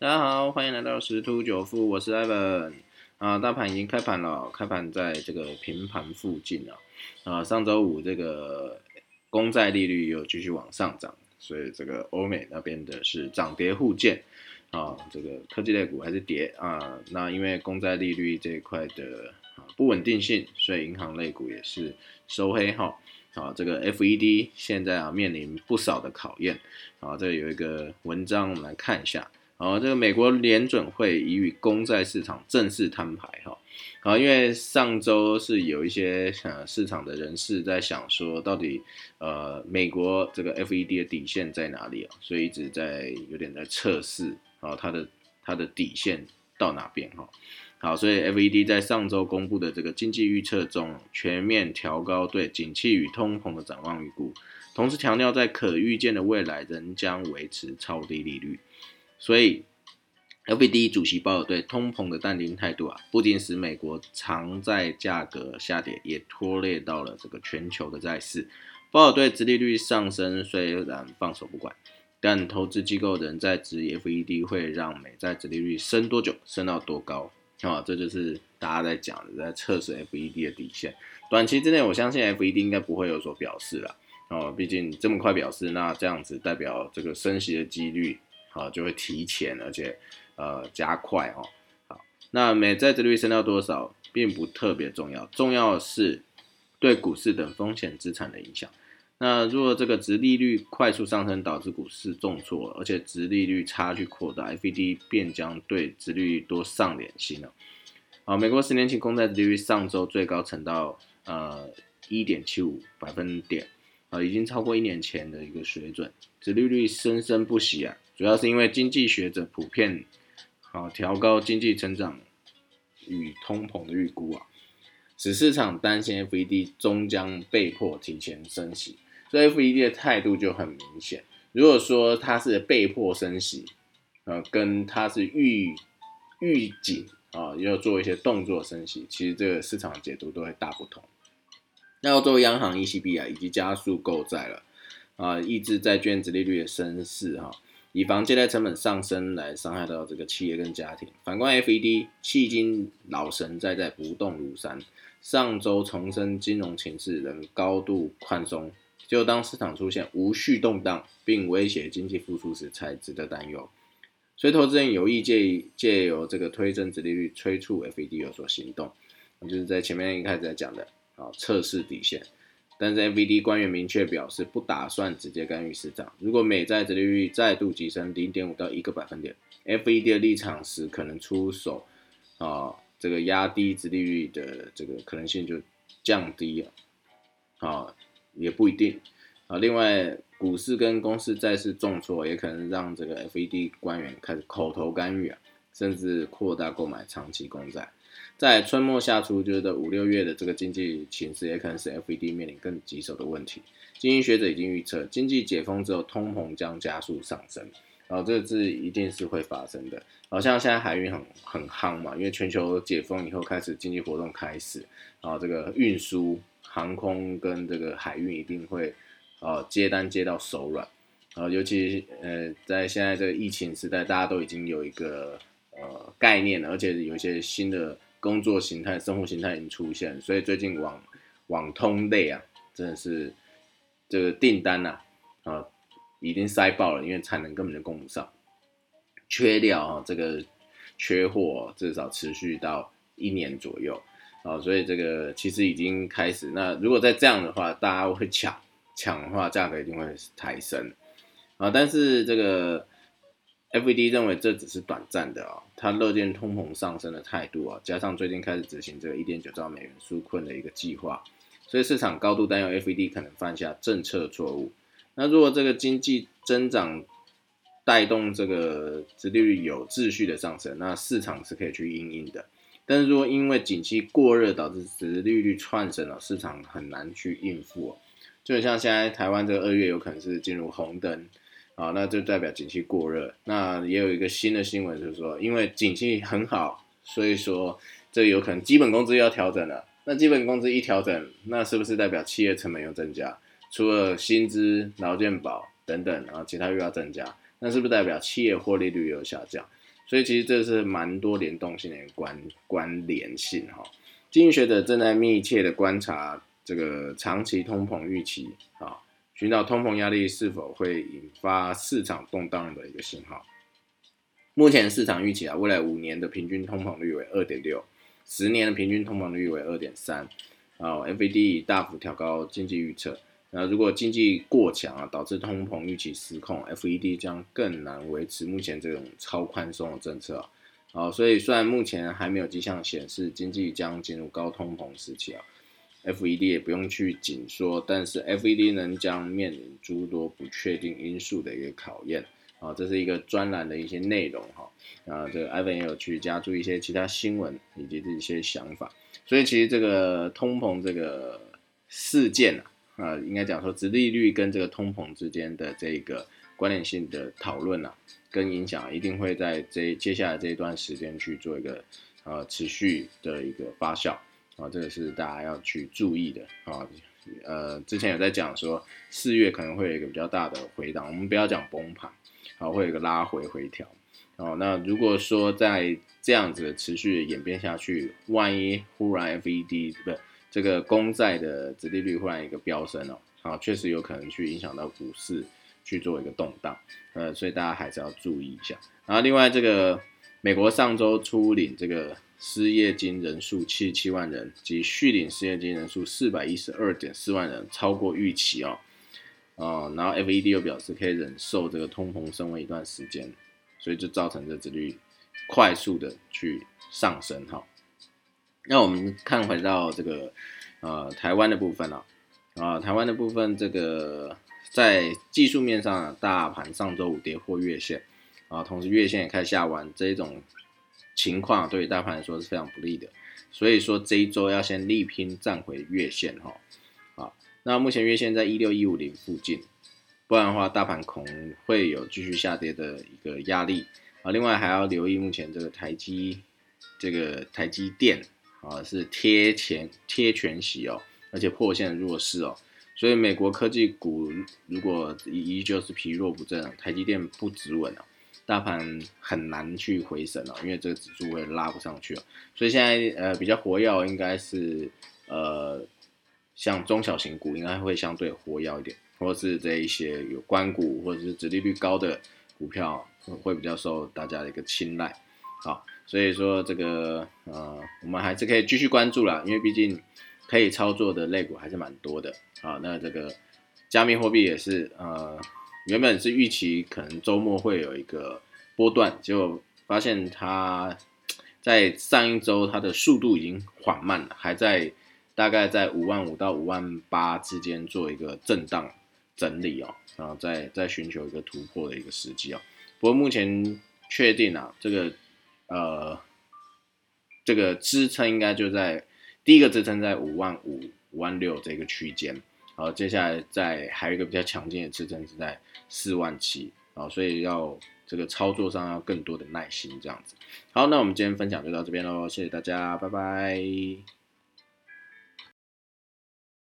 大家好，欢迎来到十突九富，我是 Evan 啊。大盘已经开盘了，开盘在这个平盘附近了啊。上周五这个公债利率又继续往上涨，所以这个欧美那边的是涨跌互见啊。这个科技类股还是跌啊。那因为公债利率这一块的不稳定性，所以银行类股也是收黑哈。啊，这个 FED 现在啊面临不少的考验啊。这有一个文章，我们来看一下。哦，这个美国联准会已与公债市场正式摊牌哈。啊，因为上周是有一些呃市场的人士在想说，到底呃美国这个 FED 的底线在哪里啊？所以一直在有点在测试啊它的它的底线到哪边哈。好，所以 FED 在上周公布的这个经济预测中，全面调高对景气与通膨的展望预估，同时强调在可预见的未来仍将维持超低利率。所以，FED 主席鲍尔对通膨的淡定态度啊，不仅使美国长债价格下跌，也拖累到了这个全球的债市。鲍尔对殖利率上升虽然放手不管，但投资机构仍在质疑 FED 会让美债殖利率升多久，升到多高啊？这就是大家在讲的，在测试 FED 的底线。短期之内，我相信 FED 应该不会有所表示了哦，毕竟这么快表示，那这样子代表这个升息的几率。好，就会提前，而且呃加快哦。好，那美债殖率升到多少，并不特别重要，重要的是对股市等风险资产的影响。那如果这个殖利率快速上升，导致股市重挫，而且殖利率差距扩大，FED 便将对殖利率多上点心了。好，美国十年期公债利率上周最高呈到呃一点七五百分点，啊，已经超过一年前的一个水准，殖利率生生不息啊。主要是因为经济学者普遍啊调高经济成长与通膨的预估啊，使市场担心 FED 终将被迫提前升息，所以 FED 的态度就很明显。如果说它是被迫升息，呃，跟它是预预警啊要做一些动作升息，其实这个市场解读都会大不同。那澳洲央行 ECB 啊，以及加速购债了啊，抑制债券殖利率的升势哈。以防借贷成本上升来伤害到这个企业跟家庭。反观 FED，迄今老神在在，不动如山。上周重申金融情势仍高度宽松，只有当市场出现无序动荡并威胁经济复苏时，才值得担忧。所以投资人有意借借由这个推升殖利率，催促 FED 有所行动。就是在前面一开始在讲的啊，测试底线。但是 FED 官员明确表示，不打算直接干预市场。如果美债殖利率再度急升零点五到一个百分点，FED 的立场时可能出手，啊，这个压低殖利率的这个可能性就降低了，啊，也不一定，啊，另外股市跟公司债市重挫，也可能让这个 FED 官员开始口头干预啊，甚至扩大购买长期公债。在春末夏初，就是这五六月的这个经济形势，也可能是 FED 面临更棘手的问题。经济学者已经预测，经济解封之后，通膨将加速上升，然后这个是一定是会发生的。好像现在海运很很夯嘛，因为全球解封以后，开始经济活动开始，然后这个运输、航空跟这个海运一定会呃接单接到手软，然后尤其呃在现在这个疫情时代，大家都已经有一个呃概念，而且有一些新的。工作形态、生活形态已经出现，所以最近网网通类啊，真的是这个订单呐啊，已经塞爆了，因为产能根本就供不上，缺料啊，这个缺货至少持续到一年左右啊，所以这个其实已经开始。那如果再这样的话，大家会抢抢的话，价格一定会抬升啊，但是这个。FED 认为这只是短暂的啊，他乐见通膨上升的态度啊，加上最近开始执行这个一点九兆美元纾困的一个计划，所以市场高度担忧 FED 可能犯下政策错误。那如果这个经济增长带动这个殖利率有秩序的上升，那市场是可以去应应的。但是如果因为景气过热导致殖利率窜升了，市场很难去应付。就像现在台湾这个二月有可能是进入红灯。啊，那就代表景气过热。那也有一个新的新闻，就是说，因为景气很好，所以说这有可能基本工资要调整了。那基本工资一调整，那是不是代表企业成本又增加？除了薪资、劳健保等等，然后其他又要增加，那是不是代表企业获利率又下降？所以其实这是蛮多联动性的关关联性哈。经济学者正在密切的观察这个长期通膨预期啊，寻找通膨压力是否会引发市场动荡的一个信号。目前市场预期啊，未来五年的平均通膨率为二点六，十年的平均通膨率为二点三。啊，FED 大幅调高经济预测。那如果经济过强啊，导致通膨预期失控，FED 将更难维持目前这种超宽松的政策啊。所以虽然目前还没有迹象显示经济将进入高通膨时期啊，FED 也不用去紧缩，但是 FED 能将面临诸多不确定因素的一个考验啊。这是一个专栏的一些内容哈。啊，这个 Ivan 也有去加注一些其他新闻以及这些想法。所以其实这个通膨这个事件啊。啊，应该讲说，殖利率跟这个通膨之间的这个关联性的讨论啊，跟影响一定会在这接下来这一段时间去做一个呃持续的一个发酵啊，这个是大家要去注意的啊。呃，之前有在讲说，四月可能会有一个比较大的回档，我们不要讲崩盘，好，会有一个拉回回调。哦，那如果说在这样子持续演变下去，万一忽然 FED 不？这个公债的殖利率忽然一个飙升哦，啊，确实有可能去影响到股市去做一个动荡，呃，所以大家还是要注意一下。然后另外这个美国上周初领这个失业金人数七十七万人，及续领失业金人数四百一十二点四万人，超过预期哦，啊，然后 FED 又表示可以忍受这个通膨升温一段时间，所以就造成这殖率快速的去上升哈。那我们看回到这个，呃，台湾的部分了，啊，台湾的部分，这个在技术面上，大盘上周五跌破月线，啊，同时月线也开始下弯，这一种情况对于大盘来说是非常不利的，所以说这一周要先力拼站回月线哈，啊，那目前月线在一六一五零附近，不然的话，大盘恐会有继续下跌的一个压力，啊，另外还要留意目前这个台积，这个台积电。啊，是贴前贴全息哦，而且破线弱势哦，所以美国科技股如果依旧是疲弱不振，台积电不止稳啊，大盘很难去回升哦，因为这个指数会拉不上去哦，所以现在呃比较活跃应该是呃像中小型股应该会相对活跃一点，或者是这一些有关股或者是殖利率高的股票会比较受大家的一个青睐，好。所以说这个呃，我们还是可以继续关注啦，因为毕竟可以操作的类股还是蛮多的啊。那这个加密货币也是呃，原本是预期可能周末会有一个波段，结果发现它在上一周它的速度已经缓慢了，还在大概在五万五到五万八之间做一个震荡整理哦，然后再再寻求一个突破的一个时机哦。不过目前确定啊，这个。呃，这个支撑应该就在第一个支撑在五万五、五万六这个区间，好，接下来在还有一个比较强劲的支撑是在四万七，啊，所以要这个操作上要更多的耐心这样子。好，那我们今天分享就到这边喽，谢谢大家，拜拜。